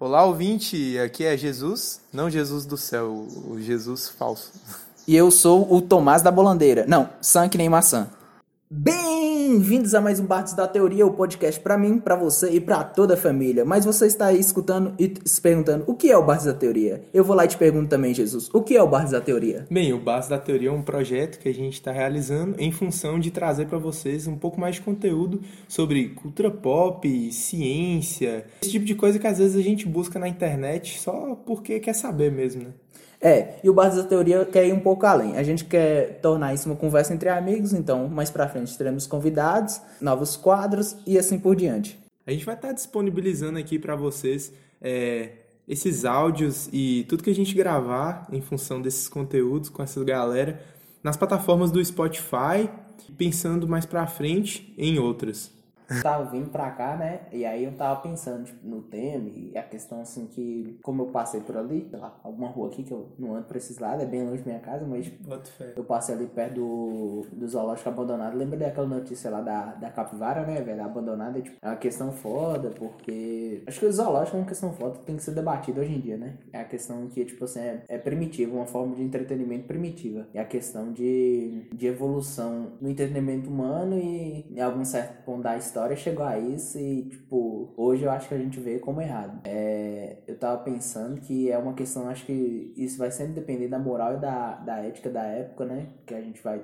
Olá, ouvinte, aqui é Jesus, não Jesus do céu, o Jesus falso. E eu sou o Tomás da Bolandeira. Não, Sam que nem maçã. Bem-vindos a mais um Bartos da Teoria, o podcast pra mim, pra você e pra toda a família. Mas você está aí escutando e se perguntando o que é o Bartos da Teoria? Eu vou lá e te pergunto também, Jesus, o que é o Bartos da Teoria? Bem, o Bartos da Teoria é um projeto que a gente está realizando em função de trazer para vocês um pouco mais de conteúdo sobre cultura pop, ciência, esse tipo de coisa que às vezes a gente busca na internet só porque quer saber mesmo, né? É, e o Bardos da Teoria quer ir um pouco além. A gente quer tornar isso uma conversa entre amigos, então mais pra frente teremos convidados, novos quadros e assim por diante. A gente vai estar disponibilizando aqui para vocês é, esses áudios e tudo que a gente gravar em função desses conteúdos com essa galera nas plataformas do Spotify, pensando mais pra frente em outras. Tava vindo pra cá, né? E aí eu tava pensando tipo, no tema e a questão assim que, como eu passei por ali, sei lá, alguma rua aqui que eu não ando pra esses lados, é bem longe da minha casa, mas tipo, eu passei ali perto do, do zoológico abandonado. Lembra daquela notícia lá da, da capivara, né, velho? Abandonada, tipo, é uma questão foda, porque. Acho que o zoológico é uma questão foda que tem que ser debatida hoje em dia, né? É a questão que, tipo assim, é, é primitiva, uma forma de entretenimento primitiva. É a questão de, de evolução no entretenimento humano e em algum certo ponto da história chegou a isso e, tipo, hoje eu acho que a gente vê como errado. É, eu tava pensando que é uma questão, acho que isso vai sempre depender da moral e da, da ética da época, né? Que a gente vai.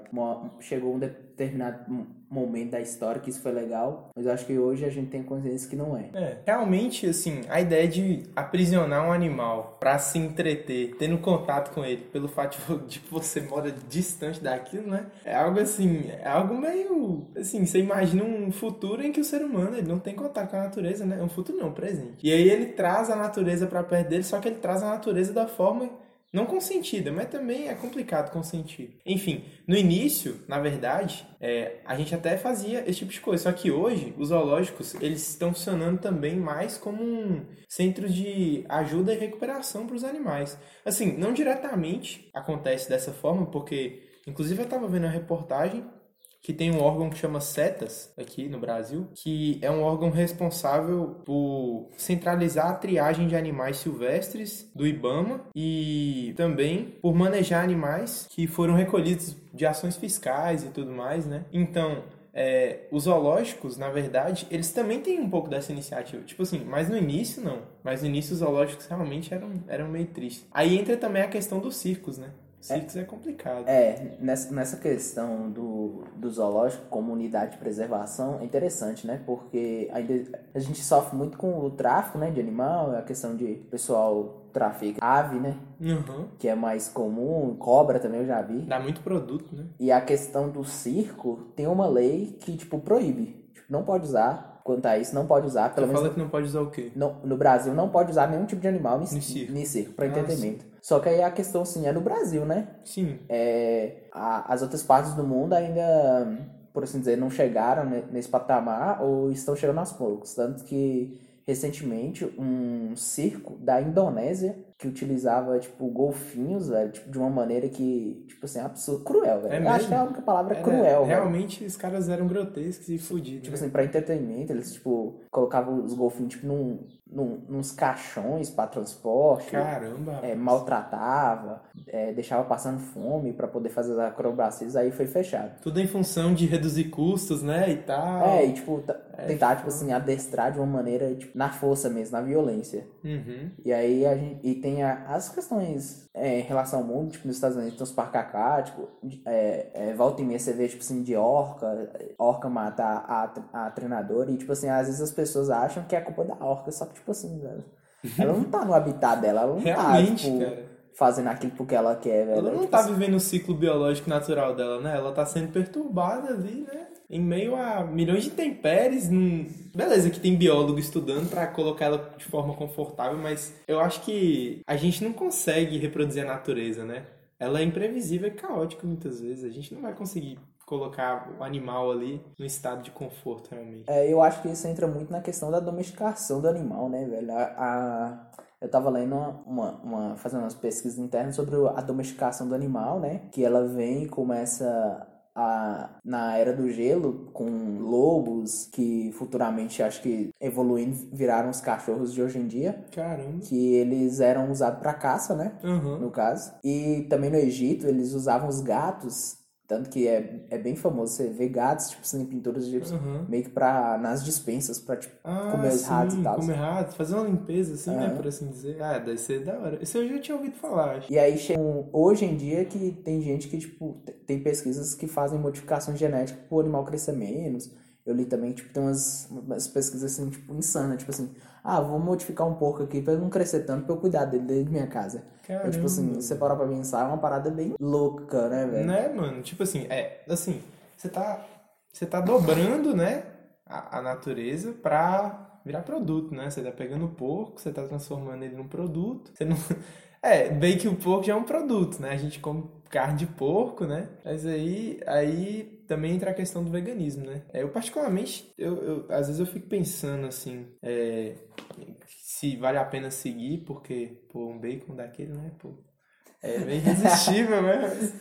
Chegou um determinado mo- momento da história que isso foi legal, mas eu acho que hoje a gente tem consciência que não é. É, realmente, assim, a ideia de aprisionar um animal pra se entreter, tendo contato com ele, pelo fato de, você mora distante daquilo, né? É algo assim, é algo meio. Assim, você imagina um futuro em que o ser humano ele não tem contato com a natureza, né? É um futuro não, um presente. E aí ele traz a natureza pra perto dele, só que ele traz a natureza da forma. Não consentida, mas também é complicado consentir. Enfim, no início, na verdade, é, a gente até fazia esse tipo de coisa. Só que hoje, os zoológicos, eles estão funcionando também mais como um centro de ajuda e recuperação para os animais. Assim, não diretamente acontece dessa forma, porque, inclusive, eu estava vendo uma reportagem que tem um órgão que chama CETAS aqui no Brasil, que é um órgão responsável por centralizar a triagem de animais silvestres do IBAMA e também por manejar animais que foram recolhidos de ações fiscais e tudo mais, né? Então, é, os zoológicos, na verdade, eles também têm um pouco dessa iniciativa. Tipo assim, mas no início não. Mas no início os zoológicos realmente eram, eram meio tristes. Aí entra também a questão dos circos, né? Circos é, complicado. É, nessa, nessa questão do, do zoológico como unidade de preservação é interessante, né? Porque ainda a gente sofre muito com o tráfico né, de animal, a questão de pessoal trafica ave, né? Uhum. Que é mais comum, cobra também eu já vi. Dá muito produto, né? E a questão do circo tem uma lei que, tipo, proíbe. Tipo, não pode usar. Quanto a isso, não pode usar. Pelo Você menos fala que não pode usar o quê? no, no Brasil não pode usar nenhum tipo de animal em circo. em circo, pra Ah, entretenimento. Só que aí a questão, assim, é no Brasil, né? Sim. É, a- as outras partes do mundo ainda, por assim dizer, não chegaram ne- nesse patamar ou estão chegando aos poucos. Tanto que, recentemente, um circo da Indonésia que utilizava, tipo, golfinhos, velho, tipo, de uma maneira que, tipo assim, absurdo, cruel, velho. É Eu acho mesmo? que é a única palavra Era- cruel, velho. Realmente os caras eram grotescos e fodidos. Tipo né? assim, pra entretenimento, eles, tipo, colocavam os golfinhos, tipo, num, num, nos caixões pra transporte. Caramba. é, maltratava, é, deixava passando fome pra poder fazer as acrobacias, aí foi fechado. Tudo em função de reduzir custos, né? E tal. É, e tipo, É, tentar, tipo assim, adestrar de uma maneira, tipo, na força mesmo, na violência. Uhum. E aí a gente. E tem a- as questões é, em relação ao mundo, tipo, nos Estados Unidos tem os parques aquáticos, de- é, é, volta e meia você vê, tipo assim, de orca, orca mata a, a, a treinadora, e tipo assim, às vezes as pessoas acham que é culpa da orca, só que, tipo assim, velho, ela não tá no habitat dela, ela não Realmente, tá, tipo, cara. fazendo aquilo porque ela quer, velho. Ela não Tipo tá assim, vivendo o ciclo biológico natural dela, né? Ela tá sendo perturbada ali, né? Em meio a milhões de intempéries. Num... Beleza que tem biólogo estudando pra colocar ela de forma confortável, mas eu acho que a gente não consegue reproduzir a natureza, né? Ela é imprevisível e caótica muitas vezes. A gente não vai conseguir colocar o animal ali no estado de conforto, realmente. É, eu acho que isso entra muito na questão da domesticação do animal, né, velho? A, a- eu tava lendo uma, uma, uma- fazendo umas pesquisas internas sobre a domesticação do animal, né? Que ela vem e começa a, na era do gelo, com lobos, que futuramente acho que evoluindo viraram os cachorros de hoje em dia. Caramba. Que eles eram usados para caça, né? Uhum. No caso. E também no Egito, eles usavam os gatos tanto que é, é bem famoso você ver gatos, tipo em pinturas egípcias, Uhum. meio que pra, nas dispensas, pra, tipo, Ah, comer os ratos e tal. Comer ratos, fazer uma limpeza assim, né? Aham. Por assim dizer. Ah, deve ser da hora. Isso eu já tinha ouvido falar, acho. E aí hoje em dia que tem gente que, tipo, te- tem pesquisas que fazem modificação genética pro animal crescer menos. Eu li também, tipo, tem umas, umas pesquisas assim, tipo, insanas, tipo assim, ah, vou modificar um porco aqui pra ele não crescer tanto pra eu cuidar dele dentro da minha casa. Então, tipo assim, você parar pra pensar, é uma parada bem louca, né, velho? Né, mano? Tipo assim, é, assim, você tá, você tá dobrando, né, a, a natureza pra virar produto, né? Você tá pegando o porco, você tá transformando ele num produto. Você não... É, bem que o porco já é um produto, né? A gente come carne de porco, né? Mas aí, aí também entra a questão do veganismo, né? É, Eu, particularmente, eu, eu- às vezes eu fico pensando, assim, é, se vale a pena seguir, porque, pô, um bacon daquele, né, pô... É meio irresistível, né? Mas,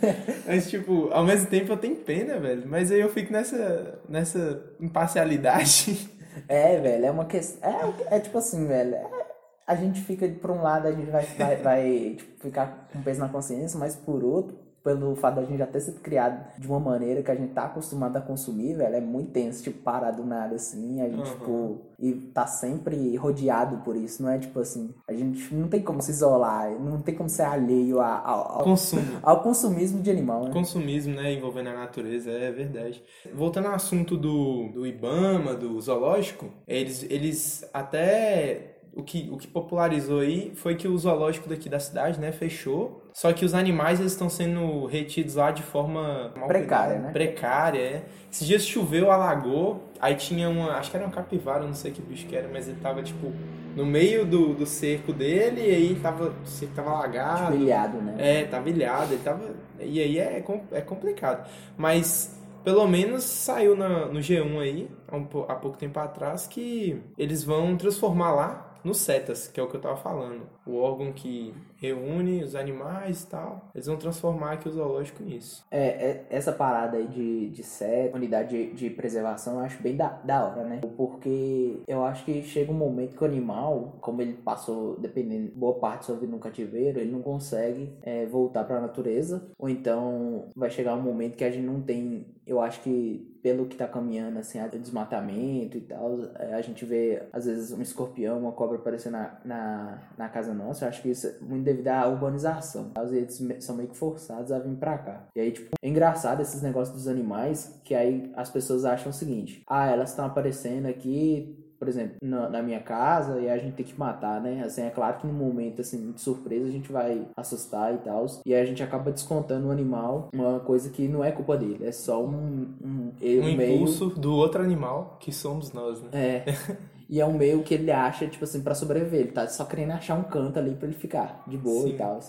mas, tipo, ao mesmo tempo eu tenho pena, velho. Mas aí eu fico nessa, nessa imparcialidade. É, velho, é uma questão. É, é tipo assim, velho. é- a gente fica, por um lado, a gente vai, vai, vai tipo, ficar com peso na consciência, mas por outro, pelo fato da gente já ter sido criado de uma maneira que a gente tá acostumado a consumir, velho, é muito tenso, tipo, parar do nada assim, a gente, Uhum. tipo, e tá sempre rodeado por isso, não é tipo assim, a gente não tem como se isolar, não tem como ser alheio a- ao, ao, Consumo. ao consumismo de animal, né? Consumismo, né? Envolvendo a natureza, é verdade. Voltando ao assunto do, do Ibama, do zoológico, eles, eles até. O que, o que popularizou aí foi que o zoológico daqui da cidade, né, fechou. Só que os animais eles estão sendo retidos lá de forma Precária, né? Precária, é. Esses dias choveu, alagou, aí tinha uma. Acho que era uma capivara, não sei que bicho que era, mas ele tava, tipo, no meio do, do cerco dele, e aí tava, o cerco tava alagado. Tipo, ilhado, né? É, tava ilhado, ele tava. E aí é, é complicado. Mas pelo menos saiu na- no G1 aí, há, um po- há pouco tempo atrás, que eles vão transformar lá no CETAS, que é o que eu tava falando. O órgão que reúne os animais e tal. Eles vão transformar aqui o zoológico nisso. É, é- essa parada aí de, de set, unidade de, de preservação, eu acho bem da, da hora, né? Porque eu acho que chega um momento que o animal, como ele passou, dependendo, boa parte vida no cativeiro, ele não consegue é, voltar pra natureza. Ou então vai chegar um momento que a gente não tem. Eu acho que pelo que tá caminhando, assim, a desmatamento e tal, é, a gente vê, às vezes, um escorpião, uma cobra aparecendo na, na, na casa nossa. Eu acho que isso é muito devido à urbanização. Às vezes me- são meio que forçados a vir pra cá. E aí, tipo, é engraçado esses negócios dos animais, que aí as pessoas acham o seguinte: ah, elas estão aparecendo aqui. Por exemplo, na, na minha casa e a gente tem que matar, né? Assim, é claro que no momento, assim, de surpresa a gente vai assustar e tal. E aí a gente acaba descontando o animal uma coisa que não é culpa dele. É só um, um, Um meio impulso do outro animal, que somos nós, né? é. E é um meio que ele acha, tipo assim, pra sobreviver. Ele tá só querendo achar um canto ali pra ele ficar de boa Sim. e tal.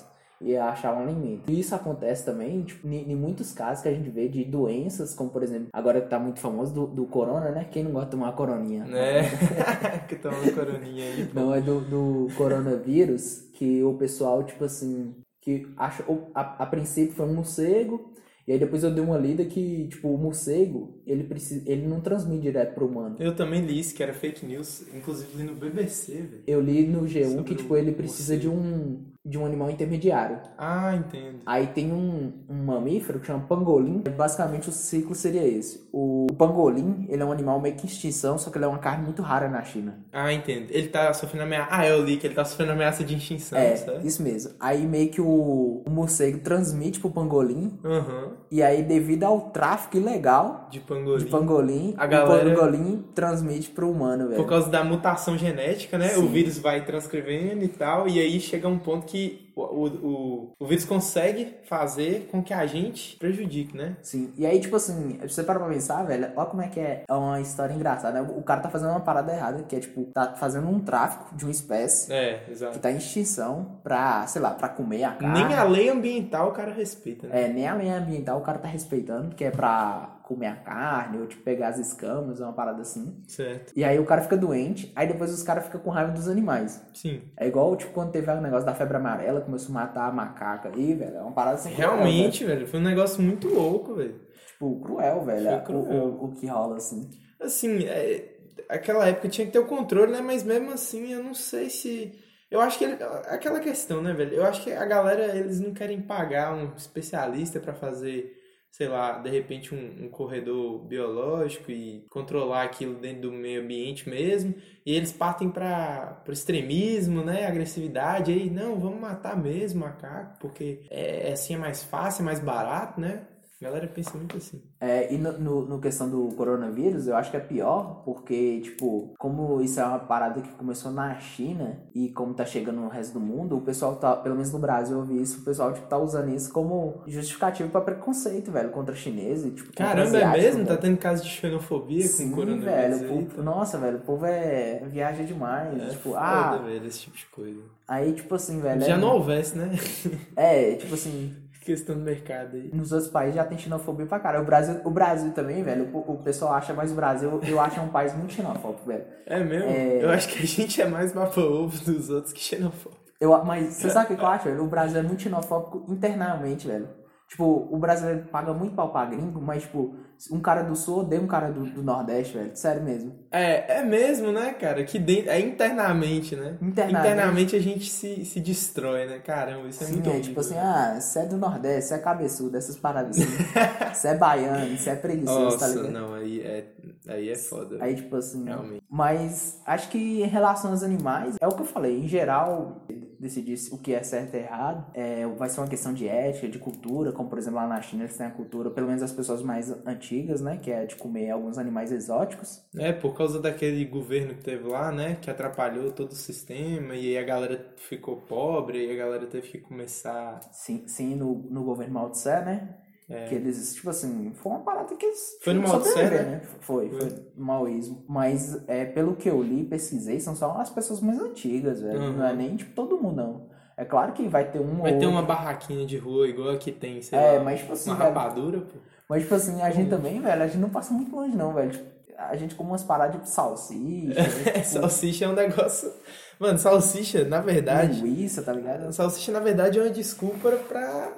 E achar um alimento. E isso acontece também, tipo, em, muitos casos que a gente vê de doenças, como por exemplo, agora que tá muito famoso do, do corona, né? Quem não gosta de tomar coroninha? Né? que toma coroninha aí. pô. Não, é do, do coronavírus, que o pessoal, tipo assim, que acha, a, a princípio foi um morcego, e aí depois eu dei uma lida que, tipo, o morcego, ele, precisa, ele não transmite direto pro humano. Eu também li isso, que era fake news, inclusive li no BBC, velho. Eu li no G1 Sobre que, tipo, ele precisa de morcego. um, de um animal intermediário. Ah, entendo. Aí tem um, um mamífero que chama pangolim. Basicamente o ciclo seria esse. O pangolim, ele é um animal meio que extinção, só que ele é uma carne muito rara na China. Ah, entendo. Ele tá sofrendo ameaça. Ah, eu li que ele tá sofrendo ameaça de extinção, é, sabe? isso mesmo. Aí meio que o, o morcego transmite pro pangolim. Aham. E aí, devido ao tráfico ilegal De pangolim. de pangolim, A galera- o pangolim transmite pro humano, velho. Por causa da mutação genética, né? Sim. O vírus vai transcrevendo e tal, e aí chega um ponto que o, o, o, o vírus consegue fazer com que a gente prejudique, né? Sim, e aí, tipo assim, você para pra pensar, velho, olha como é que é, é uma história engraçada, né? O cara tá fazendo uma parada errada, que é, tipo, tá fazendo um tráfico de uma espécie É, que tá em extinção pra, sei lá, pra comer a carne. Nem a lei ambiental o cara respeita, né? É, nem a lei ambiental o cara tá respeitando, que é pra comer a carne, ou tipo pegar as escamas, uma parada assim. Certo. E aí o cara fica doente, aí depois os caras ficam com raiva dos animais. Sim. É igual, tipo, quando teve o negócio da febre amarela, começou a matar a macaca aí, velho. É uma parada assim. cruel, Realmente, velho, foi um negócio muito louco, velho. velho. Tipo, cruel, velho. Foi é o- cruel. O, o que rola, assim. Assim, é, aquela época tinha que ter o controle, né? Mas mesmo assim, eu não sei se. Eu acho que ele, aquela questão, né, velho? Eu acho que a galera, eles não querem pagar um especialista pra fazer, sei lá, de repente um, um corredor biológico e controlar aquilo dentro do meio ambiente mesmo. E eles partem para pro extremismo, né? Agressividade. Aí, não, vamos matar mesmo o macaco, porque é, assim é mais fácil, é mais barato, né? A galera pensa muito assim. É, e no, no, no questão do coronavírus, eu acho que é pior, porque, tipo, como isso é uma parada que começou na China e como tá chegando no resto do mundo, o pessoal tá, pelo menos no Brasil eu vi isso, o pessoal, tipo, tá usando isso como justificativo pra preconceito, velho, contra chineses, tipo, Caramba, é mesmo? Tá tendo caso de xenofobia Sim, com coronavírus? velho, povo- nossa, velho, o povo é viaja demais, É tipo, foda, ah, velho, esse tipo de coisa. aí, tipo assim, velho, Já é, não houvesse, né? é, tipo assim, Questão do mercado aí. nos outros países já tem xenofobia pra cara. O Brasil, o Brasil também, velho, o, o pessoal acha, mas o Brasil, eu acho um país muito xenofóbico, velho. É mesmo? É. Eu acho que a gente é mais bafo-ovo dos outros que xenofóbico. Eu, mas você sabe o que eu acho, velho? O Brasil é muito xenofóbico internamente, velho. Tipo, o brasileiro paga muito pau pra gringo, mas, tipo, um cara do sul odeia um cara do, do Nordeste, velho. Sério mesmo. É, é mesmo, né, cara? Que dentro, é internamente, né? Internamente. a gente se, se destrói, né? Caramba, isso é Sim, muito é horrível. tipo assim, ah, você é do Nordeste, você é cabeçudo, essas paradas assim. Você é baiano, você é preguiçoso, tá Nossa, ligado? não, aí é, aí é foda. Aí, tipo assim. Realmente. Mas acho que em relação aos animais, é o que eu falei. Em geral, decidir o que é certo e errado é, vai ser uma questão de ética, de cultura. Como, por exemplo, lá na China eles têm a cultura, pelo menos as pessoas mais antigas, né? Que é de comer alguns animais exóticos. É, por causa daquele governo que teve lá, né? Que atrapalhou todo o sistema e aí a galera ficou pobre e a galera teve que começar. Sim, sim no, no governo Mao Tse, né? É. Que eles, tipo assim, foi uma parada que eles. Foi que Mao Tse, sobreviver, né? Foi, foi, no maoísmo. Mas, é, pelo que eu li e pesquisei, são só as pessoas mais antigas, velho. Uhum. Não é nem, tipo, todo mundo, não. É claro que vai ter um Vai ter uma barraquinha de rua igual aqui tem, sei É, lá. mas, tipo assim, uma velho, rapadura, pô. Mas, tipo assim, a gente também, velho, a gente não passa muito longe, não, velho. Tipo, a gente come umas paradas de salsicha, tipo, salsicha é um negócio. Mano, salsicha, na verdade. linguiça, tá ligado? Salsicha, na verdade, é uma desculpa pra,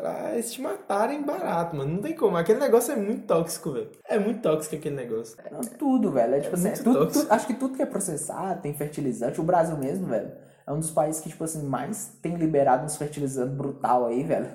pra eles te matarem barato, mano. Não tem como. Aquele negócio é muito tóxico, velho. É muito tóxico aquele negócio. Não, tudo, velho. É, tipo É assim, tudo- acho que tudo que é processado tem fertilizante. O Brasil mesmo, velho, é um dos países que, tipo assim, mais tem liberado uns fertilizantes brutal aí, velho.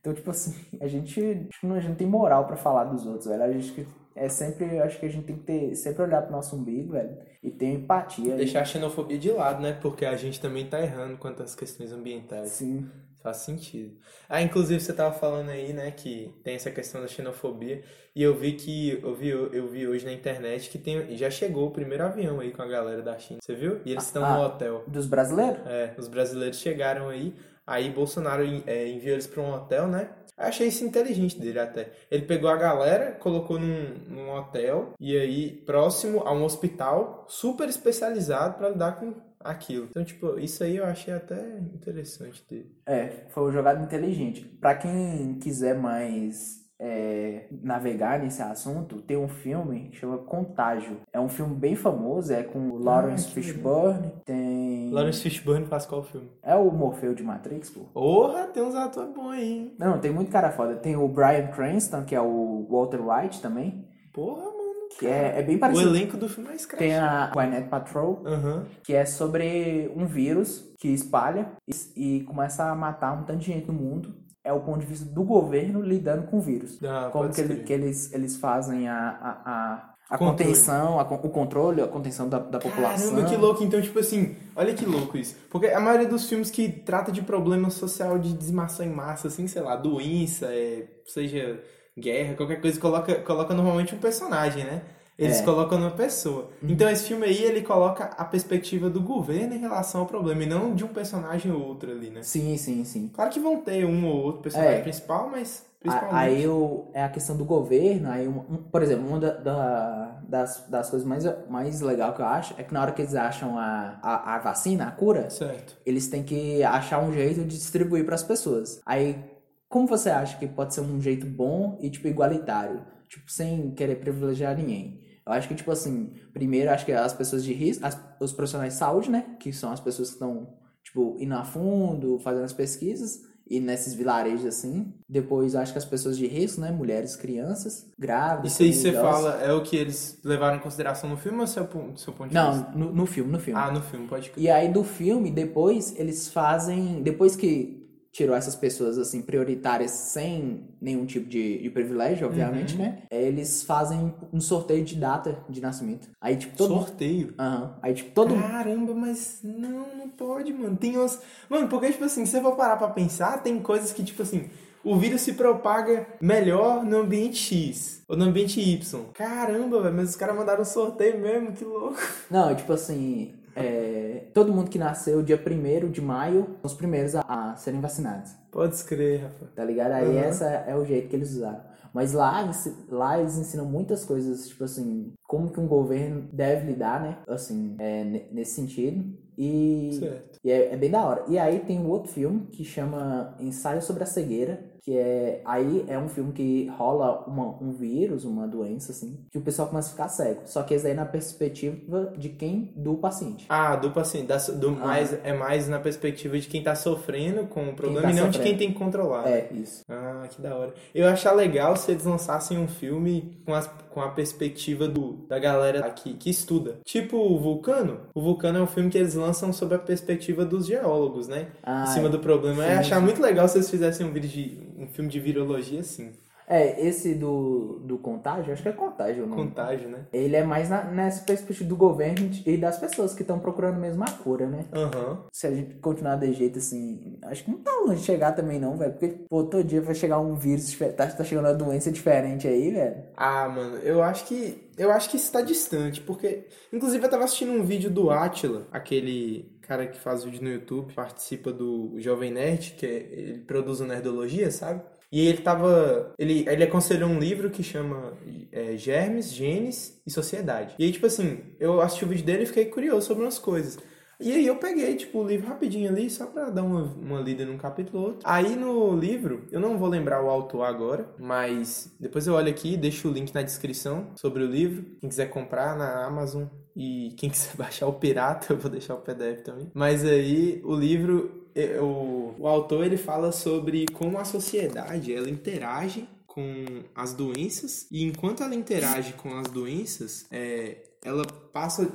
Então, tipo assim, a gente, não- a gente não tem moral pra falar dos outros, velho. A gente é sempre, acho que a gente tem que ter, sempre olhar pro nosso umbigo, velho, e ter empatia. Deixar a xenofobia de lado, né? Porque a gente também tá errando quanto às questões ambientais. Sim. Faz sentido. Ah, inclusive você tava falando aí, né, que tem essa questão da xenofobia. E eu vi que eu vi, eu vi hoje na internet que tem, já chegou o primeiro avião aí com a galera da China. Você viu? E eles estão Ah. no hotel. Dos brasileiros? É, os brasileiros chegaram aí, aí Bolsonaro é, enviou eles para um hotel, né? Achei isso inteligente dele até. Ele pegou a galera, colocou num, num hotel e aí próximo a um hospital super especializado para lidar com aquilo. Então, tipo, isso aí eu achei até interessante dele. É, foi uma jogada inteligente. Pra quem quiser mais é, navegar nesse assunto, tem um filme que chama Contágio. É um filme bem famoso, é com o Lawrence Ah, Fishburne, tem... Lawrence Fishburne faz qual filme? É o Morfeu de Matrix, pô. Porra, tem uns atores bons aí, hein? Não, tem muito cara foda. Tem o Brian Cranston, que é o Walter White também, Porra. Que é, é bem O parecido. elenco do filme é escravo. Tem a Gwyneth Patrol, Aham. que é sobre um vírus que espalha e, e começa a matar um tanto de gente no mundo. É o ponto de vista do governo lidando com o vírus. Ah, Como que, ele- que eles, eles fazem a, a, a, a contenção, a o controle, a contenção da, da população. Caramba, que louco. Então, tipo assim, olha que louco isso. Porque a maioria dos filmes que trata de problema social de dizimação em massa, assim, sei lá, doença, é, seja guerra, qualquer coisa, coloca, coloca normalmente um personagem, né? Eles É. colocam numa pessoa. Então, esse filme aí, ele coloca a perspectiva do governo em relação ao problema, e não de um personagem ou outro ali, né? Sim, sim, sim. Claro que vão ter um ou outro personagem É. principal, mas principalmente... Aí eu, é a questão do governo, aí um- um- por exemplo, uma da- da- das, das coisas mais, mais legal que eu acho é que na hora que eles acham a, a, a vacina, a cura, Certo. eles têm que achar um jeito de distribuir para as pessoas. Aí, como você acha que pode ser um jeito bom e tipo igualitário tipo, sem querer privilegiar ninguém. Eu acho que, tipo assim, primeiro, acho que as pessoas de risco, as- os profissionais de saúde, né? Que são as pessoas que estão, tipo, indo a fundo, fazendo as pesquisas, e nesses vilarejos assim. Depois, acho que as pessoas de risco, né? Mulheres, crianças, grávidas. Isso aí você fala, é o que eles levaram em consideração no filme ou seu, seu ponto de vista? Não, no, no filme, no filme. Ah, no filme, pode crer. E aí do filme, depois eles fazem. Depois que tirou essas pessoas assim prioritárias sem nenhum tipo de, de privilégio, obviamente, Uhum. né? Eles fazem um sorteio de data de nascimento. Aí, tipo, todo. Sorteio. Aham. Aí, tipo, todo. Caramba, mas não, não pode, mano. Tem umas. Mano, porque, tipo assim, se você for parar pra pensar, tem coisas que, tipo assim, o vírus se propaga melhor no ambiente X ou no ambiente Y. Caramba, velho, mas os caras mandaram um sorteio mesmo, que louco. Não, tipo assim. É, Todo mundo que nasceu dia 1 de maio são os primeiros a, a serem vacinados. Pode escrever, Rafa. Tá ligado? Aí Uhum. essa é o jeito que eles usaram. Mas lá, lá eles ensinam muitas coisas, tipo assim, como que um governo deve lidar, né? Assim, é, ne- nesse sentido. E, e é, é bem da hora. E aí tem um outro filme que chama Ensaio sobre a Cegueira, que é. Aí é um filme que rola uma, um vírus, uma doença, assim, que o pessoal começa a ficar cego. Só que esse daí é na perspectiva de quem? Do paciente. Ah, do paciente, da, do mais, é mais na perspectiva de quem tá sofrendo com o problema tá e não de sofrendo. quem tem que controlar. É, isso. Ah, que da hora. Eu ia achar legal se eles lançassem um filme com, as, com a perspectiva do, da galera aqui que estuda. Tipo o Vulcano. O Vulcano é um filme que eles lançam sob a perspectiva dos geólogos, né? Ah, em cima do problema. Eu ia achar muito legal se eles fizessem um vídeo de um filme de virologia assim. É, esse do, do contágio, acho que é contágio o nome. Contágio, né? Ele é mais na- nessa perspectiva do governo e das pessoas que estão procurando mesmo a cura, né? Aham. Se a gente continuar de jeito assim, acho que não tá longe de chegar também não, velho. Porque, pô, todo dia vai chegar um vírus, tá, tá chegando uma doença diferente aí, velho. Ah, mano, eu acho que. Eu acho que isso tá distante, porque. Inclusive eu tava assistindo um vídeo do Atila, aquele cara que faz vídeo no YouTube, participa do Jovem Nerd, que é- ele produz o Nerdologia, sabe? E ele tava. Ele, ele aconselhou um livro que chama é, Germes, Genes e Sociedade. E aí, tipo assim, eu assisti o vídeo dele e fiquei curioso sobre umas coisas. E aí eu peguei, tipo, o livro rapidinho ali, só pra dar uma, uma lida num capítulo ou outro. Aí no livro, eu não vou lembrar o autor agora, mas depois eu olho aqui, deixo o link na descrição sobre o livro. Quem quiser comprar na Amazon e quem quiser baixar o pirata, eu vou deixar o PDF também. Mas aí o livro, o, o autor ele fala sobre como a sociedade ela interage com as doenças e enquanto ela interage com as doenças, é, ela passa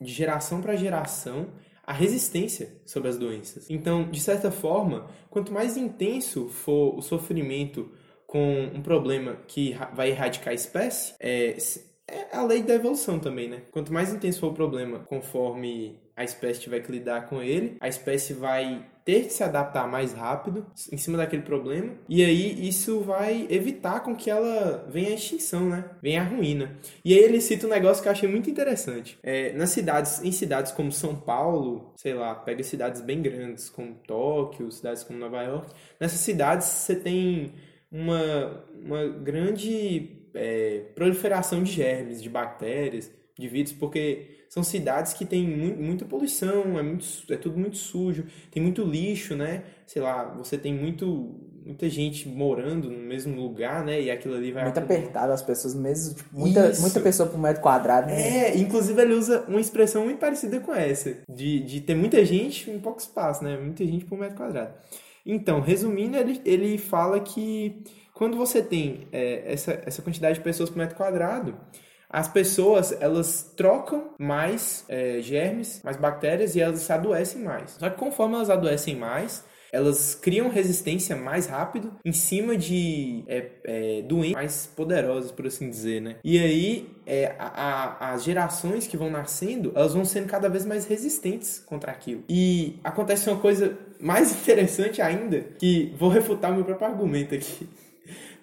de geração para geração a resistência sobre as doenças. Então, de certa forma, quanto mais intenso for o sofrimento com um problema que vai erradicar a espécie, é, é a lei da evolução também, né? Quanto mais intenso for o problema, conforme a espécie tiver que lidar com ele, a espécie vai ter que se adaptar mais rápido em cima daquele problema, e aí isso vai evitar com que ela venha à extinção, né? Venha à ruína. E aí ele cita um negócio que eu achei muito interessante. É, nas cidades, em cidades como São Paulo, sei lá, pega cidades bem grandes como Tóquio, cidades como Nova York, nessas cidades você tem uma, uma grande é, proliferação de germes, de bactérias, de vírus, porque são cidades que têm mu- muita poluição, é, muito, é tudo muito sujo, tem muito lixo, né? Sei lá, você tem muito, muita gente morando no mesmo lugar, né? E aquilo ali vai... Muito apertado as pessoas mesmo, tipo, muita, Isso. muita pessoa por metro quadrado, né? É, inclusive ele usa uma expressão muito parecida com essa, de, de ter muita gente em pouco espaço, né? Muita gente por metro quadrado. Então, resumindo, ele, ele fala que quando você tem é, essa, essa quantidade de pessoas por metro quadrado, as pessoas elas trocam mais é, germes, mais bactérias e elas adoecem mais. Só que conforme elas adoecem mais, elas criam resistência mais rápido em cima de é, é, doenças mais poderosas, por assim dizer, né? E aí, é, a- a- as gerações que vão nascendo, elas vão sendo cada vez mais resistentes contra aquilo. E acontece uma coisa mais interessante ainda, que vou refutar o meu próprio argumento aqui.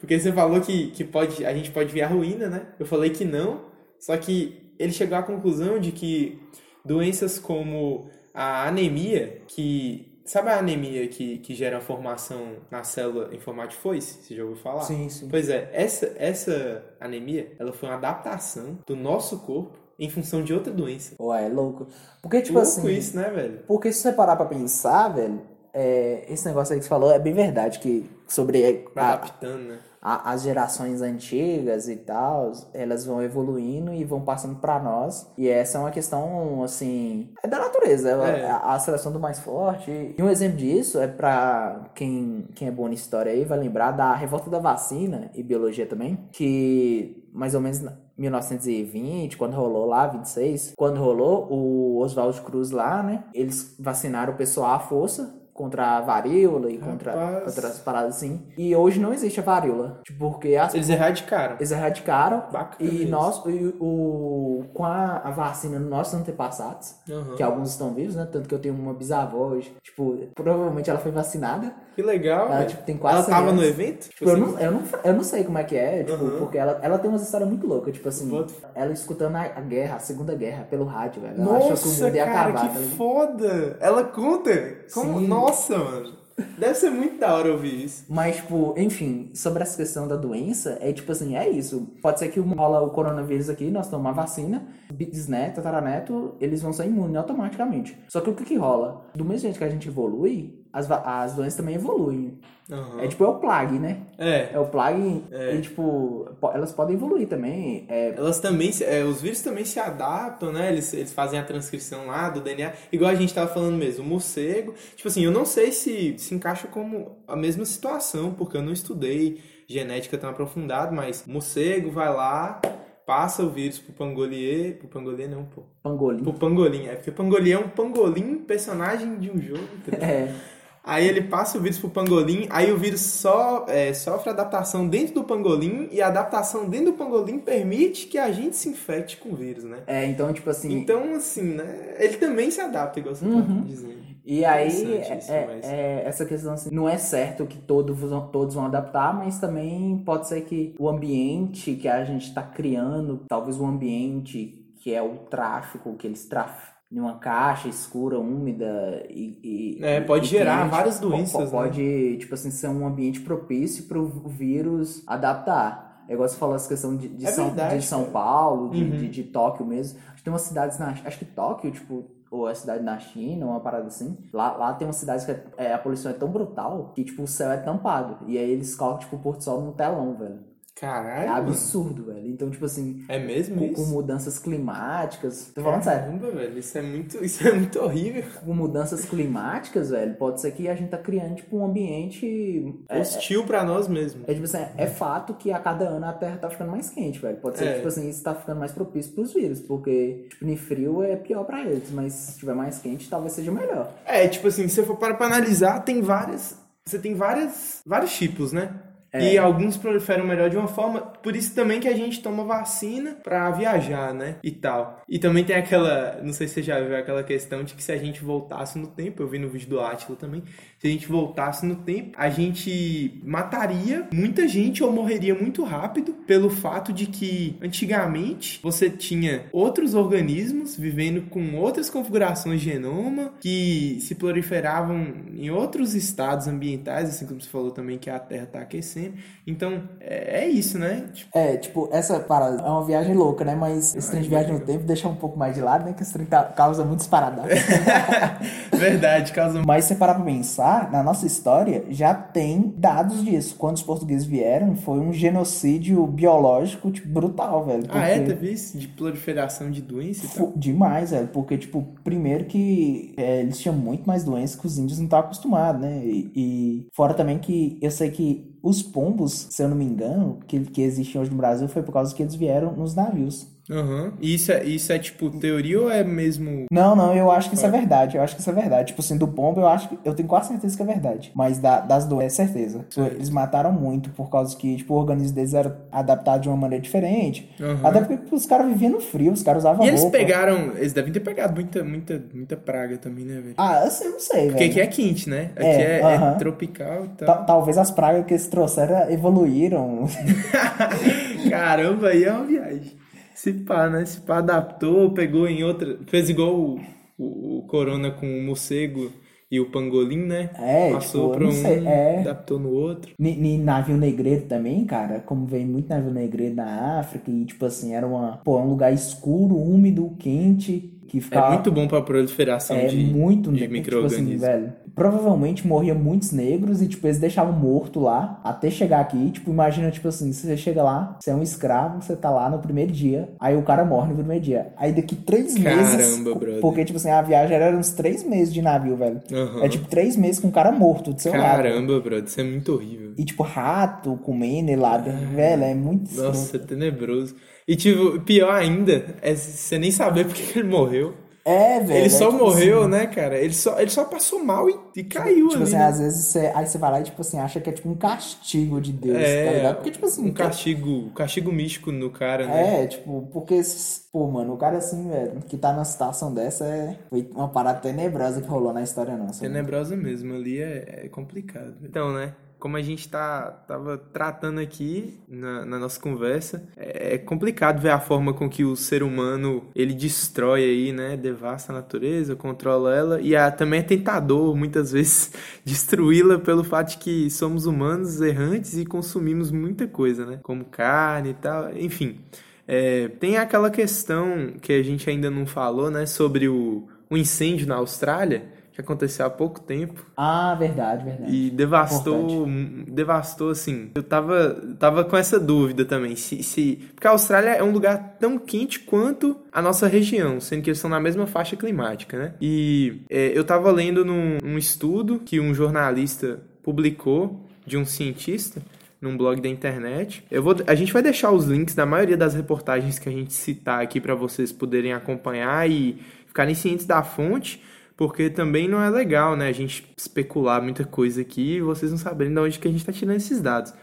Porque você falou que, que pode, a gente pode vir à ruína, né? Eu falei que não, só que ele chegou à conclusão de que doenças como a anemia, que. Sabe a anemia que, que gera formação na célula em formato de foice? Você já ouviu falar? Sim, sim. Pois é, essa, essa anemia, ela foi uma adaptação do nosso corpo em função de outra doença. Ué, é louco. Porque, tipo Louco assim. isso, né, velho? Porque se você parar pra pensar, velho, é, esse negócio aí que você falou é bem verdade, que sobre a, adaptando, né? A- as gerações antigas e tal, elas vão evoluindo e vão passando pra nós. E essa é uma questão, assim, é da natureza, é É. a, a seleção do mais forte. E um exemplo disso é pra quem, quem é bom na história aí, vai lembrar da revolta da vacina e biologia também, que mais ou menos na 1920, quando rolou lá, 26, quando rolou o Oswaldo Cruz lá, né? Eles vacinaram o pessoal à força contra a varíola e contra Rapaz. outras paradas assim. E hoje não existe a varíola. Tipo, porque as, Eles erradicaram. eles erradicaram. Bacana E isso. nós, e o, com a, a vacina dos nossos antepassados, Aham. que alguns estão vivos, né? Tanto que eu tenho uma bisavó hoje. Tipo, provavelmente ela foi vacinada. Que legal. Ela, tipo, tem quase Ela tava 100 no anos. evento? Tipo, eu, não, eu, não, eu não sei como é que é, tipo, Uhum. porque ela, ela tem umas histórias muito loucas, tipo assim, ela escutando a, a guerra, a segunda guerra, pelo rádio, velho. Ela achou que o Nossa, mundo ia cara, acabar, que tá foda! Ela conta? Como? Sim. Nossa, mano. Deve ser muito da hora ouvir isso. Mas, tipo, enfim, sobre essa questão da doença, é tipo assim, é isso. Pode ser que rola o coronavírus aqui, nós tomamos a vacina, bisneto, tataraneto, eles vão ser imunes automaticamente. Só que o que que rola? Do mesmo jeito que a gente evolui, as, as doenças também evoluem. Aham. É tipo, é o plague, né? É. É o plague É. e, tipo, po- elas podem evoluir também. É, Elas também, se- é, os vírus também se adaptam, né? Eles, eles fazem a transcrição lá do DNA, igual a gente tava falando mesmo, o morcego. Tipo assim, eu não sei se se encaixa como a mesma situação, porque eu não estudei genética tão aprofundado, mas morcego vai lá, passa o vírus pro pangolier, pro pangolier não, pô. pangolim. Pro pangolim, é porque pangolier é um pangolim, personagem de um jogo, entendeu? É. Aí ele passa o vírus pro pangolim, aí o vírus só, é, sofre adaptação dentro do pangolim, e a adaptação dentro do pangolim permite que a gente se infecte com o vírus, né? É, então, tipo assim. Então, assim, né? Ele também se adapta, igual você Uhum. tá dizendo. E aí, Interessante isso, é, mas- é- essa questão assim, não é certo que todos vão, todos vão adaptar, mas também pode ser que o ambiente que a gente está criando, talvez o ambiente que é o tráfico, que eles trafam em uma caixa escura, úmida e. e- É, pode e gerar quente, várias doenças, né? Pode, tipo assim, ser um ambiente propício para o vírus adaptar. É igual você falou essa questão de, de É São, verdade, de São. Paulo, de, Uhum. de, de Tóquio mesmo. Tem umas cidades na. Acho que Tóquio, tipo, ou a cidade na China, uma parada assim. Lá, lá tem umas cidades que é- é, a poluição é tão brutal que, tipo, o céu é tampado. E aí eles colocam, tipo, o Porto Sol no telão, velho. É Caralho, mano. absurdo, velho. Então, tipo assim, É mesmo com, com isso? mudanças climáticas. Tô falando sério. Caramba, velho, isso é muito, isso é muito horrível. Com mudanças climáticas, velho, pode ser que a gente tá criando, tipo, um ambiente. É, Hostil pra nós mesmos. é, tipo assim, é fato que a cada ano a Terra tá ficando mais quente, velho. Pode ser É. que, tipo assim, isso tá ficando mais propício pros vírus, porque, tipo, em frio é pior pra eles, mas se tiver mais quente, talvez seja melhor. É, tipo assim, se você for para pra analisar, tem várias. Você tem várias, vários tipos, né? E alguns proliferam melhor de uma forma, por isso também que a gente toma vacina pra viajar, né? E tal. E também tem aquela, não sei se você já viu aquela questão de que se a gente voltasse no tempo, eu vi no vídeo do Átila também, se a gente voltasse no tempo, a gente mataria muita gente ou morreria muito rápido pelo fato de que antigamente você tinha outros organismos vivendo com outras configurações de genoma que se proliferavam em outros estados ambientais, assim como você falou também que a Terra está aquecendo. Então, é, é isso, né? Tipo, É, tipo, essa parada é uma viagem louca, né? Mas esse trem de viagem no tempo deixa um pouco mais de lado, né? Que esse trem ca- causa muitos paradoxos. verdade, causa Mas se parar pra pensar, na nossa história já tem dados disso. Quando os portugueses vieram, foi um genocídio biológico, tipo, brutal, velho. Ah, é? Porque- Teve isso? De proliferação de doença e tal? Fo- Demais, velho. Porque, tipo, primeiro que é, eles tinham muito mais doenças que os índios não estavam acostumados, né? E, e fora também que eu sei que os pombos, se eu não me engano, que, que existem hoje no Brasil foi por causa que eles vieram nos navios. Aham. E isso é, isso é tipo teoria ou é mesmo. Não, não, eu acho que isso é verdade. Eu acho que isso é verdade. Tipo assim, do pombo, eu acho que. Eu tenho quase certeza que é verdade. Mas da- das doenças, é certeza. Eles mataram muito por causa que, tipo, o organismo deles era adaptado de uma maneira diferente. Aham. Até porque os caras viviam no frio, os caras usavam E eles roupa. pegaram. Eles devem ter pegado muita, muita, muita praga também, né, velho? Ah, assim, eu não sei, Porque velho. aqui é quente, né? Aqui É, é, é aham. tropical e tal. Ta- Talvez as pragas que eles trouxeram evoluíram. Caramba, aí é uma viagem. Se pá, né? Se pá adaptou, pegou em outra. Fez igual o, o, o Corona com o morcego e o pangolim, né? É, Passou tipo, pra um, sei, é. adaptou no outro. Ni navio negreiro também, cara, como vem muito navio negreiro na África, e tipo assim, era uma, pô, um lugar escuro, úmido, quente, que É ficava... muito bom pra proliferação É de, muito de né? Tipo assim, micro-organismos. velho. Provavelmente morria muitos negros e, tipo, eles deixavam morto lá até chegar aqui. Tipo, imagina, tipo assim, você chega lá, você é um escravo, você tá lá no primeiro dia, aí o cara morre no primeiro dia. Aí daqui três meses. Caramba, brother. Porque, tipo assim, a viagem era uns três meses de navio, velho. Aham. É tipo três meses com o cara morto do seu lado. Caramba, brother, isso é muito horrível. E, tipo, rato comendo ele lá dentro. Velho, é muito. Nossa, é tenebroso. E, tipo, pior ainda é você nem saber porque que ele morreu. É, velho. ele é só tipo morreu, assim, né, cara? Ele só, ele só passou mal e, e caiu Tipo ali. assim, né? às vezes você, aí você vai lá e, tipo assim, acha que é tipo um castigo de Deus, tá É, ligado? Porque, tipo assim, um castigo, castigo místico no cara, né? É, tipo, porque, pô, mano, o cara assim, velho, que tá numa situação dessa é foi uma parada tenebrosa que rolou na história nossa. né? Tenebrosa mesmo, ali é, é complicado. Então, né? Como a gente tá, tava tratando aqui na, na nossa conversa, é, é complicado ver a forma com que o ser humano ele destrói aí, né? Devasta a natureza, controla ela e a, também é tentador muitas vezes destruí-la pelo fato de que somos humanos errantes e consumimos muita coisa, né? Como carne e tal, enfim. É, tem aquela questão que a gente ainda não falou, né? Sobre o, o incêndio na Austrália, que aconteceu há pouco tempo. Ah, verdade, verdade. E devastou, devastou assim. Eu tava, tava com essa dúvida também. Se, se, porque a Austrália é um lugar tão quente quanto a nossa região, sendo que eles estão na mesma faixa climática, né? E é, eu tava lendo num, num estudo que um jornalista publicou de um cientista num blog da internet. Eu vou, a gente vai deixar os links da maioria das reportagens que a gente citar aqui para vocês poderem acompanhar e ficarem cientes da fonte porque também não é legal, né? A gente especular muita coisa aqui e vocês não saberem de onde que a gente está tirando esses dados.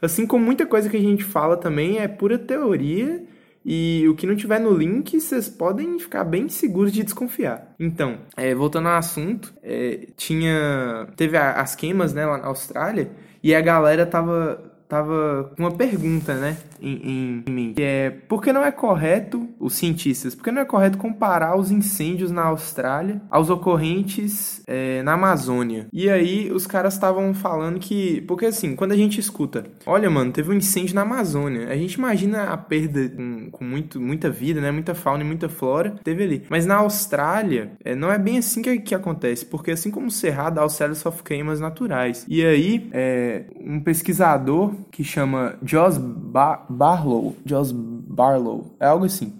Assim como muita coisa que a gente fala também é pura teoria e o que não tiver no link, vocês podem ficar bem seguros de desconfiar. Então, é, voltando ao assunto, é, tinha teve a, as queimas né, lá na Austrália e a galera tava tava com uma pergunta, né, em, em, mim, que é por que não é correto, os cientistas, por que não é correto comparar os incêndios na Austrália aos ocorrentes é, na Amazônia? E aí os caras estavam falando que, porque assim, quando a gente escuta, olha, mano, teve um incêndio na Amazônia, a gente imagina a perda com, com muito, muita vida, né, muita fauna e muita flora, teve ali. Mas na Austrália, é, não é bem assim que, que acontece, porque assim como o Cerrado, a Austrália sofre queimas naturais. E aí, é, um pesquisador que chama Joss Bar Barlow, Joss Barlow, é algo assim.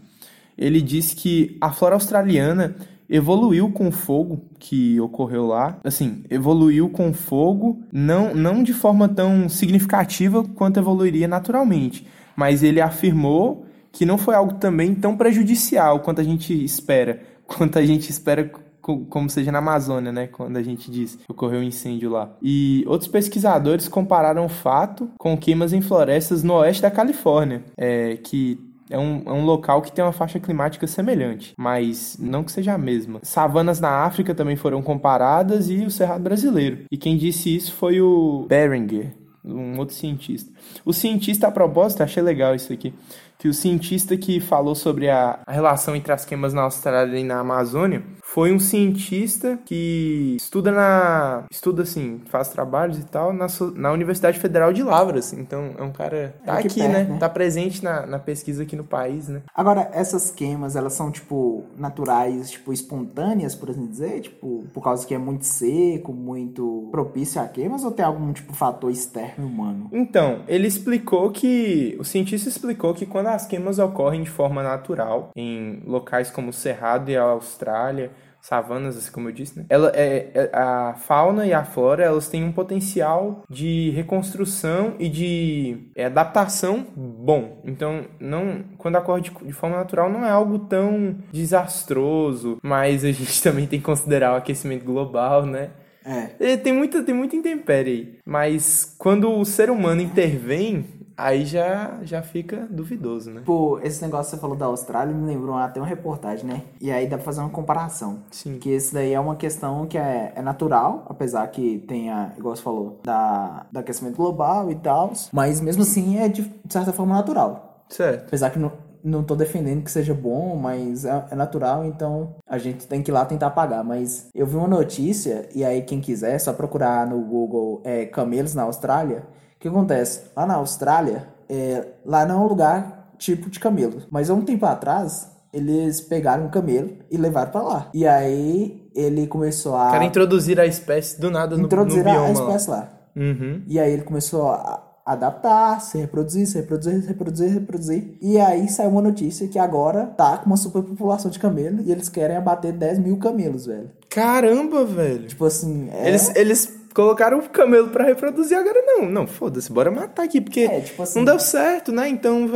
Ele diz que a flora australiana evoluiu com o fogo que ocorreu lá, assim, evoluiu com o fogo, não, não de forma tão significativa quanto evoluiria naturalmente, mas ele afirmou que não foi algo também tão prejudicial quanto a gente espera, quanto a gente espera como seja na Amazônia, né? Quando a gente diz que ocorreu um incêndio lá. E outros pesquisadores compararam o fato com queimas em florestas no oeste da Califórnia, é, que é um, é um local que tem uma faixa climática semelhante, mas não que seja a mesma. Savanas na África também foram comparadas e o Cerrado brasileiro. E quem disse isso foi o Beringer, um outro cientista. O cientista, a propósito, achei legal isso aqui, que o cientista que falou sobre a, a relação entre as queimas na Austrália e na Amazônia foi um cientista que estuda na estuda assim faz trabalhos e tal na, na Universidade Federal de Lavras então é um cara tá É aqui aqui, perto, né? né? tá presente na, na pesquisa aqui no país né Agora, essas queimas, elas são, tipo, naturais, tipo, espontâneas, por assim dizer? Tipo, por causa que é muito seco, muito propício a queimas, ou tem algum, tipo, fator externo humano? Então, ele explicou que. O cientista explicou que quando as queimas ocorrem de forma natural, em locais como o Cerrado e a Austrália, savanas, assim como eu disse, né? Ela, é, é- a fauna e a flora elas têm um potencial de reconstrução e de é, adaptação bom. Então, não, quando ocorre de, forma natural, não é algo tão desastroso, mas a gente também tem que considerar o aquecimento global, né? É. É, Tem muita, tem muita intempérie aí. Mas quando o ser humano intervém, aí já, já fica duvidoso, né? Tipo, esse negócio que você falou da Austrália me lembrou até uma reportagem, né? E aí dá pra fazer uma comparação. Sim. Que esse daí é uma questão que é, é natural, apesar que tenha, igual você falou, da, do aquecimento global e tal. Mas mesmo assim é de, de certa forma natural. Certo. Apesar que não, não tô defendendo que seja bom, mas é, é natural, então a gente tem que ir lá tentar apagar. Mas eu vi uma notícia, e aí quem quiser, é só procurar no Google é, camelos na Austrália. O que acontece? Lá na Austrália, é, lá não é um lugar tipo de camelo. Mas há um tempo atrás, eles pegaram um camelo e levaram pra lá. E aí ele começou a Cara, introduzir a espécie do nada no, introduzir no a- bioma a lá. espécie lá. Uhum. E aí ele começou a adaptar, se reproduzir, se reproduzir, se reproduzir, se reproduzir. E aí saiu uma notícia que agora tá com uma superpopulação de camelo e eles querem abater 10 mil camelos, velho. Caramba, velho. Tipo assim, é... Eles, eles colocaram o camelo pra reproduzir, agora não. Não, foda-se, bora matar aqui, porque É, tipo assim- não deu certo, né? Então.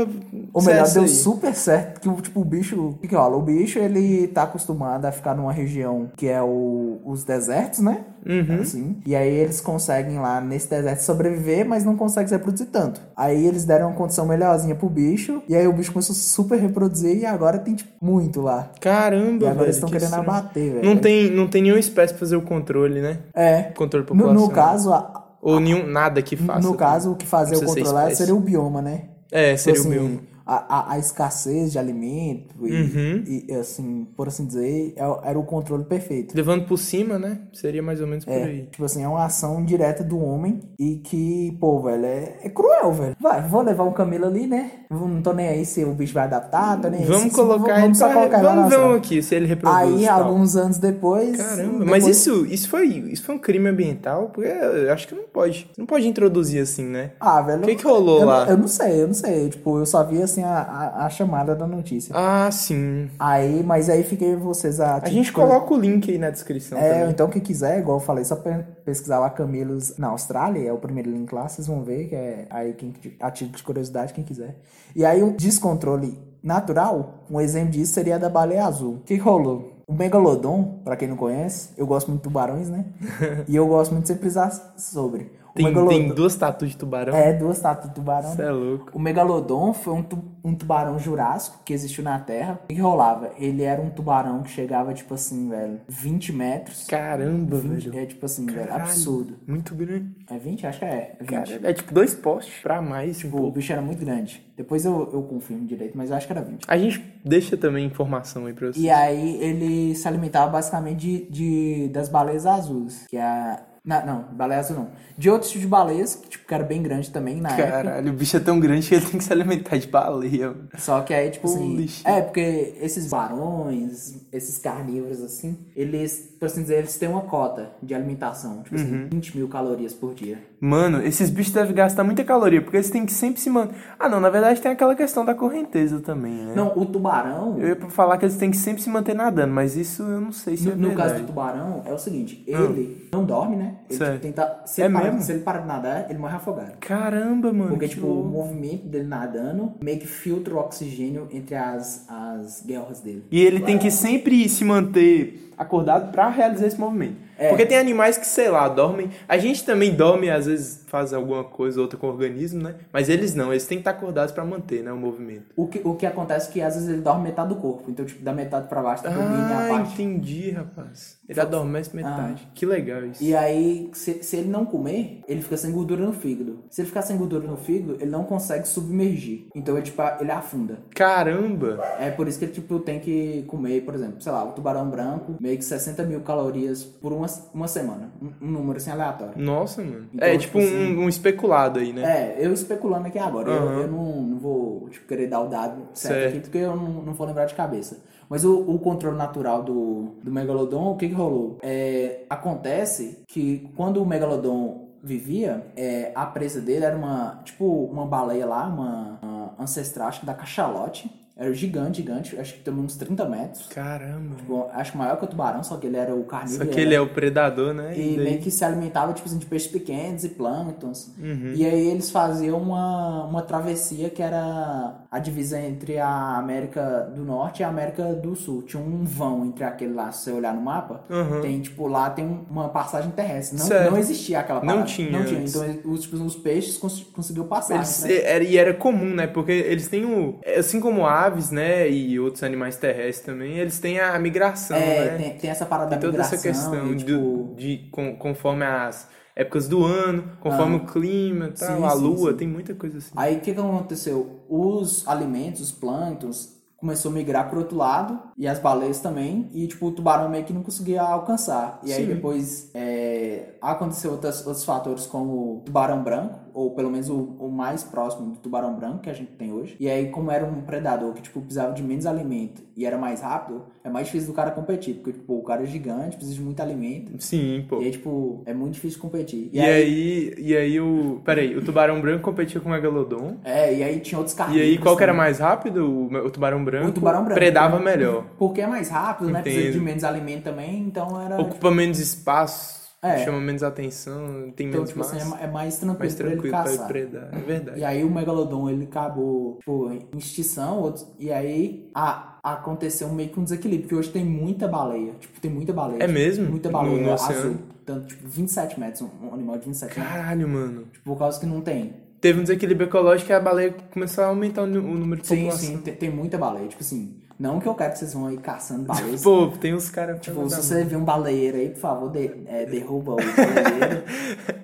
Ou melhor, cessa deu aí. super certo, que tipo, o bicho... O que rola? O bicho, ele tá acostumado a ficar numa região que é o, os desertos, né? Uhum. Assim. E aí eles conseguem lá nesse deserto sobreviver, mas não conseguem se reproduzir tanto. Aí eles deram uma condição melhorzinha pro bicho, e aí o bicho começou a super reproduzir, e agora tem, tipo, muito lá. Caramba, E agora velho. eles estão que querendo estranho. abater, velho. Não tem, não tem nenhuma espécie pra fazer o controle, né? É. Controle No, no caso, a- Ou nenhum, nada que faça. no caso, o que fazia o controlar seria o bioma, né? É, Tipo seria o assim, meu. A, a, a escassez de alimento e, Uhum. e, assim, por assim dizer, é o- era o controle perfeito. Levando por cima, né? Seria mais ou menos por É, aí. tipo assim, é uma ação direta do homem e que, pô, velho, é, é cruel, velho. Vai, vou levar um camelo ali, né? Não tô nem aí se o bicho vai adaptar, tô nem aí. Vamos se- colocar vamos ele pra... colocar Vamos ver um aqui, se ele reproduz Aí, tal. alguns anos depois... Caramba, depois- mas isso, isso, foi, isso foi um crime ambiental? Porque eu acho que não pode. Não pode introduzir assim, né? Ah, velho... O que que rolou eu, lá? Eu não sei, eu não sei. Tipo, eu só vi, assim, a, a, a chamada da notícia. Ah, sim. Aí, mas aí fiquei vocês a... A gente coloca o link aí na descrição É, também. então quem quiser, igual eu falei, só pe- pesquisar lá camelos na Austrália, é o primeiro link lá, vocês vão ver que é aí quem a título de curiosidade, quem quiser. E aí um descontrole natural, um exemplo disso seria a da baleia azul. O que, rolou? O megalodon, pra quem não conhece, eu gosto muito de tubarões, né? e eu gosto muito de sempre usar sobre. Tem, megalodon tem duas tatuas de tubarão. é duas tatuas de tubarão. Você é louco. O megalodon foi um, tu- um tubarão jurássico que existiu na Terra. O que, rolava? Ele era um tubarão que chegava, tipo assim, velho, 20 metros. Caramba, 20, velho. é tipo assim, velho, Caralho. absurdo. Muito grande. É 20? Acho que é. é 20. Cara, é tipo dois postes pra mais, tipo. o bicho era muito grande. Depois eu, eu confirmo direito, mas eu acho que era 20. A gente deixa também informação aí pra vocês. E aí ele se alimentava basicamente de, de- das baleias azuis, que é a... Não, não, baleia azul não. De outros tipos de baleias, que, tipo, que era bem grande também na época. Caralho, o bicho é tão grande que ele tem que se alimentar de baleia. Só que aí, tipo assim. É, porque esses barões, esses carnívoros, assim, eles, por assim dizer, eles têm uma cota de alimentação. Tipo Uhum. assim, 20 mil calorias por dia. Mano, esses bichos devem gastar muita caloria, porque eles têm que sempre se manter. Ah, não, na verdade tem aquela questão da correnteza também, né? Não, o tubarão. Eu ia falar que eles têm que sempre se manter nadando, mas isso eu não sei se No, é no verdade. caso do tubarão, é o seguinte, ele não dorme, né? Ele Certo. tipo, tenta. Se É ele, parar, mesmo? se ele parar de nadar, ele morre afogado. Caramba, mano. Porque, que tipo, o louco. movimento dele nadando meio que filtra o oxigênio entre as, as guerras dele. E ele tem que sempre se manter acordado pra realizar esse movimento. É. Porque tem animais que, sei lá, dormem. A gente também dorme, às vezes faz alguma coisa ou outra com o organismo, né? Mas eles não, eles têm que estar acordados pra manter, né, o movimento. O que, o que acontece é que às vezes ele dorme metade do corpo. Então, tipo, da metade pra baixo, dormindo a Ah, parte. entendi, rapaz. Ele adormece metade. Que legal isso. E aí, se, se ele não comer, ele fica sem gordura no fígado. Se ele ficar sem gordura no fígado, ele não consegue submergir. Então, ele, tipo, ele afunda. Caramba! É por isso que ele, tipo, tem que comer, por exemplo, sei lá, o tubarão branco, meio que 60 mil calorias por uma, uma semana. Um, um número assim aleatório. Nossa, mano. Então, é tipo tipo assim- um, um especulado aí, né? É, eu especulando aqui agora. Eu- Aham. Eu, não, não vou tipo, querer dar o dado certo, Certo. aqui, porque eu não, não vou lembrar de cabeça. Mas o, o controle natural do, do Megalodon, o que, que rolou? É, acontece que quando o Megalodon vivia, é, a presa dele era uma, tipo, uma baleia lá, uma, uma ancestral, acho que da cachalote. Era gigante, gigante, acho que tem uns 30 metros. Caramba. Tipo, acho maior que o tubarão, só que ele era o Só carnívoro. que ele é o predador, né? E daí- meio que se alimentava, tipo assim, de peixes pequenos e plânctons. Uhum. E aí eles faziam uma, uma travessia que era a divisa entre a América do Norte e a América do Sul. Tinha um vão entre aquele lá, se você olhar no mapa, Uhum. tem, tipo, lá tem um- uma passagem terrestre. Não, Certo. não existia aquela Não parada. tinha Não tinha. Então os, tipo, os peixes cons conseguiu passar. Eles, né? era, e era comum, né? Porque eles têm o. Assim como aves, né? E outros animais terrestres também, eles têm a migração, É, né? tem, tem essa parada Tem da toda migração. essa questão e, de, tipo, de com- conforme as épocas do ano, conforme Ah. o clima, tal, Sim, a sim, lua, sim. tem muita coisa assim. Aí o que, que aconteceu? Os alimentos, os plânctons, começou a migrar pro outro lado, e as baleias também, e tipo, o tubarão meio que não conseguia alcançar. E aí Sim. depois é, aconteceu outras, outros fatores como o tubarão branco, ou pelo menos o, o mais próximo do tubarão branco que a gente tem hoje. E aí, como era um predador que tipo, precisava de menos alimento e era mais rápido, é mais difícil do cara competir, porque tipo, o cara é gigante, precisa de muito alimento. Sim, pô. E aí, tipo, é muito difícil competir. E aí, e aí o. Peraí, o tubarão branco competia com o megalodon. É, e aí tinha outros E carnívoros. aí, qual que era mais rápido? O, o tubarão branco? O tubarão branco. Predava né? melhor. Porque é mais rápido, né? Precisa de menos alimento também, então era. Ocupa menos espaço, É. chama menos atenção, tem Então, menos tipo assim, massa. é ma- é mais tranquilo, mais pra ele tranquilo pra ele caçar. predar. É verdade. E aí o Megalodon ele acabou tipo, em extinção, e aí a, aconteceu meio que um desequilíbrio, porque hoje tem muita baleia. Tipo, tem muita baleia. É tipo, mesmo? Muita No- baleia no azul. oceano? Tanto, tipo, 27 metros, um, animal de 27 metros. Caralho, mano. Tipo, por causa que não tem. Teve um desequilíbrio ecológico e a baleia começou a aumentar o número de Sim, população. sim, tem, tem muita baleia. Tipo assim, não que eu quero que vocês vão aí caçando baleias. Pô, tem uns caras... Tipo, se você ver um baleeiro aí, por favor, de- é, derruba o baleeiro.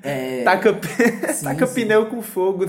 É, Taca, Sim, taca sim. pneu com fogo.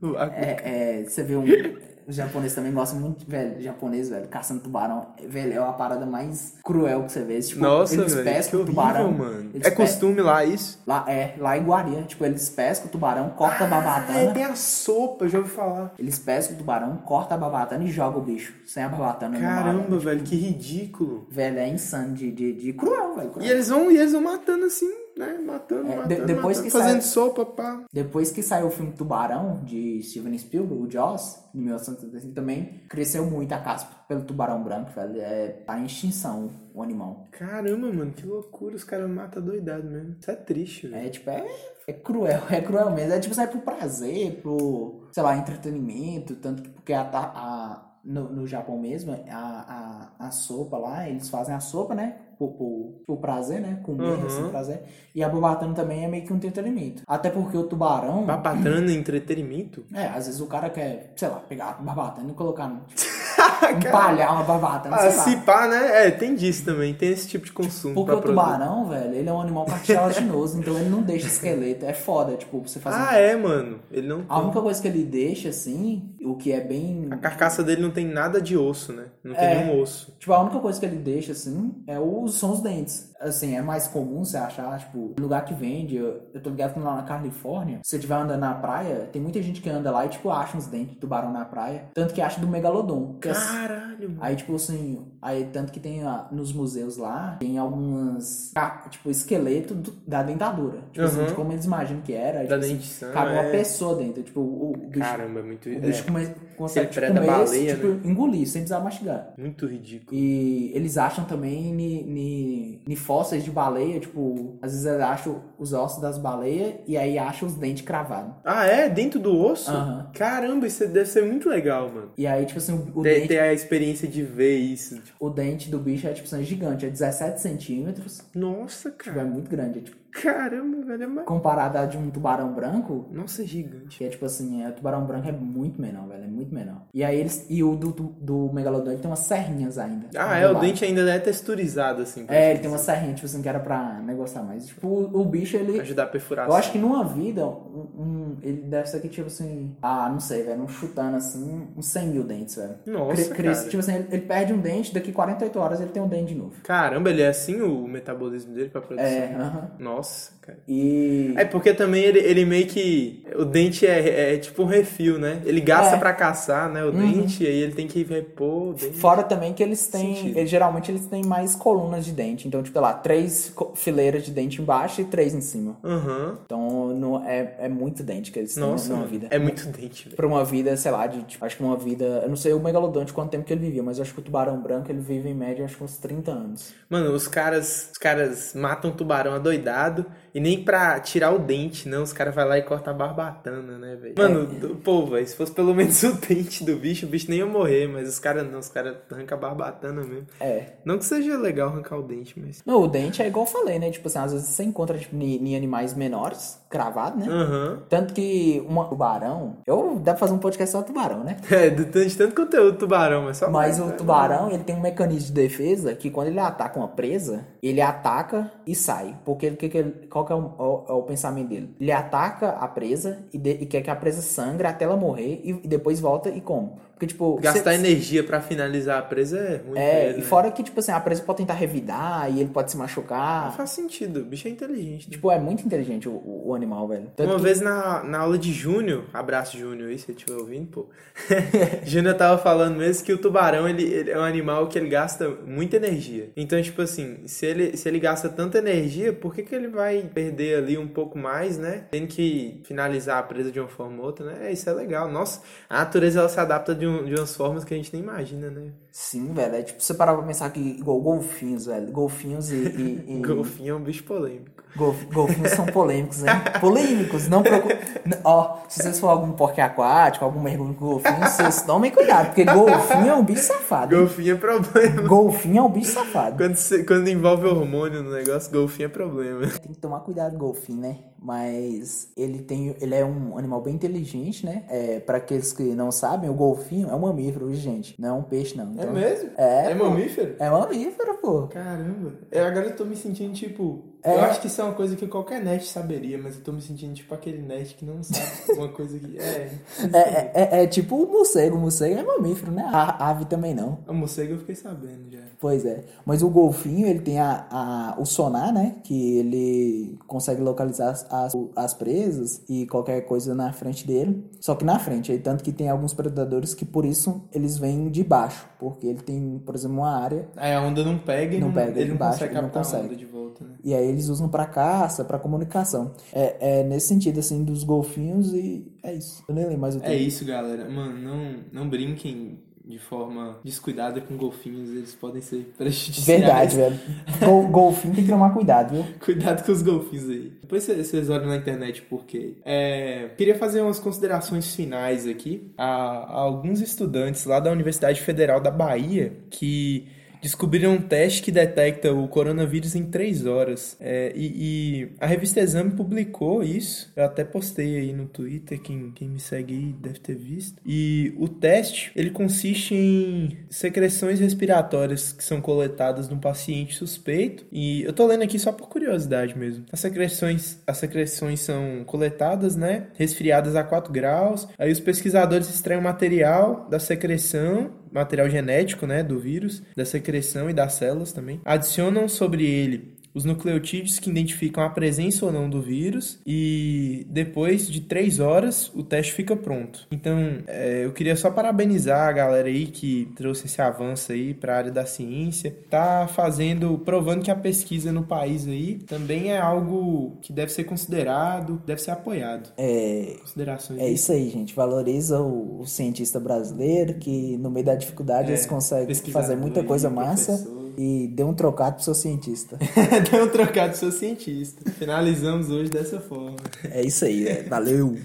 no- a- É, é, você vê um. Os japoneses também gostam muito, velho, japonês, velho, caçando tubarão. Velho, é a parada mais cruel que você vê. Tipo, Nossa, eles velho, pescam horrível, tubarão. mano. É costume lá isso? Lá, é, lá em Guaria. Tipo, eles pescam o tubarão, corta a É, babatana. tem a sopa, já ouvi falar. Eles pescam o tubarão, corta a babatana e joga o bicho. Sem a babatana no mar, Caramba, velho. velho, que ridículo. Velho, é insano de, de, de cruel, velho. cruel. E eles vão, e eles vão matando assim, né? Matando, É, matando, de- depois matando, que fazendo sai- sopa, pá. Depois que saiu o filme Tubarão, de Steven Spielberg, o Jaws, em 1975, também cresceu muito a caça pelo tubarão branco, velho. É, tá em extinção o animal. Caramba, mano, que loucura. Os caras matam doidado mesmo. Isso é triste, velho. É tipo, é, é cruel, é cruel mesmo. É tipo, sai pro prazer, pro, sei lá, entretenimento, tanto que porque a, a- no, no Japão mesmo, a, a, a sopa lá, eles fazem a sopa, né? Por, por, por prazer, né? Comer, Uhum. assim, prazer. E a bobatana também é meio que um entretenimento. Até porque o tubarão. Babatana entretenimento? É, às vezes o cara quer, sei lá, pegar uma barbatana e colocar no. empalhar uma barbatana, Ah, se pá, né? É, tem disso também. Tem esse tipo de consumo. Porque pra o produto. tubarão, velho, ele é um animal cartilaginoso, então ele não deixa esqueleto. É foda, tipo, você fazer. Ah, é, mano. Ele não A tem. única coisa que ele deixa, assim, o que é bem. A carcaça dele não tem nada de osso, né? Não tem É. nenhum osso. Tipo, a única coisa que ele deixa, assim, é os, são os dentes. Assim, é mais comum você achar, tipo, lugar que vende. Eu, eu tô ligado que lá na Califórnia, se você estiver andando na praia, tem muita gente que anda lá e, tipo, acha uns dentes de tubarão na praia. Tanto que acha do megalodon. Que é- Caralho, mano. Aí, tipo assim, aí tanto que tem ah, nos museus lá, tem algumas, ca- tipo, esqueleto do- da dentadura. Tipo assim, Uhum. de como eles imaginam que era. Da tipo assim, dentição, cabe uma é. pessoa dentro. Tipo, o, o bicho, Caramba, é muito. o bicho é, come- consegue tipo, comer, baleia, tipo, engolir, sem precisar mastigar. muito ridículo. E eles acham também ni, ni, ni fósseis de baleia, tipo, às vezes eles acham os ossos das baleias e aí acham os dentes cravados. Ah, é? Dentro do osso? Aham. Caramba, isso deve ser muito legal, mano. E aí, tipo assim, o, o Ter, dente, ter a experiência de ver isso. Tipo, o dente do bicho é, tipo assim, gigante, é 17 centímetros. nossa, Tipo, é cara. muito grande. É, tipo, Caramba, velho. É mais... comparado a de um tubarão branco, Nossa, é gigante. que é tipo assim, é, o tubarão branco é muito menor, velho, é muito menor. E aí eles, e o do, do, do megalodon tem umas serrinhas ainda. Ah, é, o dente ainda é texturizado, assim. É, ele tem uma serrinha, tipo assim, que era pra negociar mais. Tipo, o, o bicho, ele... Ajudar a perfuração. Eu acho que numa vida, um, um- ele deve ser aqui, tipo assim, ah, não sei, velho, um chutando assim, uns 100 mil dentes, velho. Nossa, cresce- cara. Tipo assim, ele, ele perde um dente, daqui 48 horas ele tem um dente de novo. Caramba, ele é assim o metabolismo dele pra produção? É, aham. Nossa, house. Cara. E... É porque também ele, ele meio que. O dente é, é tipo um refil, né? Ele gasta É. Uhum. pra caçar, né? O dente, e aí ele tem que repor o dente. Fora também que eles têm, eles, geralmente eles têm mais colunas de dente. Então, tipo, sei lá, três fileiras de dente embaixo e três em cima. Aham. Então, não, é, é muito dente que eles têm Nossa, numa mano, vida. é muito dente, velho. Pra uma vida, sei lá, de, tipo, acho que uma vida... Eu não sei o megalodon de quanto tempo que ele vivia, mas acho que o tubarão branco, ele vive em média, acho que uns 30 anos. Mano, os caras, os caras matam o tubarão adoidado e nem pra tirar o dente, não. Os caras vão lá e cortam a barbatana, né, velho? Mano, do- pô, velho, se fosse pelo menos o dente do bicho, o bicho nem ia morrer, mas os caras não, os caras arrancam a barbatana mesmo. É. Não que seja legal arrancar o dente, mas. Não, o dente é igual eu falei, né? Tipo assim, às vezes você encontra tipo, em, animais menores, cravado, né? Aham. Tanto que uma tubarão... Eu... Dá pra fazer um podcast só tubarão, né? É, de tanto, de tanto conteúdo tubarão, mas só Mas mais, o né? tubarão, ele tem um mecanismo de defesa que quando ele ataca uma presa, ele ataca e sai. Porque ele, que que ele- qual que é o, é o pensamento dele? Ele ataca a presa e, de- e quer que a presa sangre até ela morrer e, e depois volta e come. Porque, tipo. Gastar cê- energia pra finalizar a presa é ruim. É, e né? fora que, tipo assim, a presa pode tentar revidar e ele pode se Não machucar. faz sentido, o bicho é inteligente. né? Tipo, é muito inteligente o, o- o animal, velho. Tanto Uma que- vez na, na aula de Júnior, abraço Júnior aí, se você estiver ouvindo, pô. Júnior tava falando mesmo que o tubarão ele, ele é um animal que ele gasta muita energia. Então, tipo assim, se ele, se ele gasta tanta energia, por que, que ele vai perder ali um pouco mais, né? Tendo que finalizar a presa de uma forma ou outra, né? É, isso é legal. Nossa, a natureza ela se adapta de, um- de umas formas que a gente nem imagina, né? Sim, velho. É tipo, você parar pra pensar que igual golfinhos, velho. Golfinhos e. e- e- Golfinho é um bicho polêmico. Golf- golfinhos são polêmicos, hein? Polêmicos, não procure. Ó, se vocês for algum porco aquático, algum mergulho com golfinho, vocês tomem cuidado, porque golfinho é um bicho safado. hein? Golfinho é problema. Golfinho é um bicho safado. Quando, você- quando envolve hormônio no negócio, golfinho é problema. Tem que tomar cuidado com golfinho, né? Mas ele tem, ele é um animal bem inteligente, né? É, para aqueles que não sabem, o golfinho é um mamífero, gente. Não é um peixe, não. Então, mesmo? É, É pô. mamífero? É mamífero, pô. Caramba, eu agora eu tô me sentindo tipo. É. Eu acho que isso é uma coisa que qualquer nerd saberia, mas eu tô me sentindo tipo aquele nerd que não sabe uma coisa que. É. É, é, é- é tipo o morcego. O morcego é mamífero, né? A ave também não. A morcega eu fiquei sabendo já. Pois é. Mas o golfinho, ele tem a, a- o sonar, né? Que ele consegue localizar as, as, as presas e qualquer coisa na frente dele. Só que na frente. aí Tanto que tem alguns predadores que por isso eles vêm de baixo. Porque ele tem, por exemplo, uma área. Aí a onda não pega e Não não, pega, ele não embaixo, consegue ele não consegue. de volta, né? E aí eles usam pra caça, pra comunicação. É, é nesse sentido, assim, dos golfinhos e é isso. Eu nem lembro mais o É termo. isso, galera. Mano, não, não brinquem de forma descuidada com golfinhos, eles podem ser prejudiciais. Verdade, velho. Gol- golfinho tem que tomar cuidado, viu? Cuidado com os golfinhos aí. Depois cê- vocês olham na internet por quê. É, queria fazer umas considerações finais aqui a, a alguns estudantes lá da Universidade Federal da Bahia que descobriram um teste que detecta o coronavírus em 3 horas. É, e, e a revista Exame publicou isso. Eu até postei aí no Twitter, quem, quem me segue deve ter visto. E o teste, ele consiste em secreções respiratórias que são coletadas num paciente suspeito. E eu tô lendo aqui só por curiosidade mesmo. As secreções, as secreções são coletadas, né? Resfriadas a 4 graus. Aí os pesquisadores extraem o material da secreção material genético, né, do vírus, da secreção e das células também. Adicionam sobre ele os nucleotídeos que identificam a presença ou não do vírus e depois de três horas o teste fica pronto. Então é, eu queria só parabenizar a galera aí que trouxe esse avanço aí para a área da ciência, tá fazendo, provando que a pesquisa no país aí também é algo que deve ser considerado, deve ser apoiado. É, Considerações. é aí? isso aí, gente. Valoriza o, o cientista brasileiro que, no meio da dificuldade, É, eles conseguem fazer muita coisa massa professor. E dê um trocado pro seu cientista. Deu um trocado seu cientista. Finalizamos hoje dessa forma. É isso aí, é. valeu.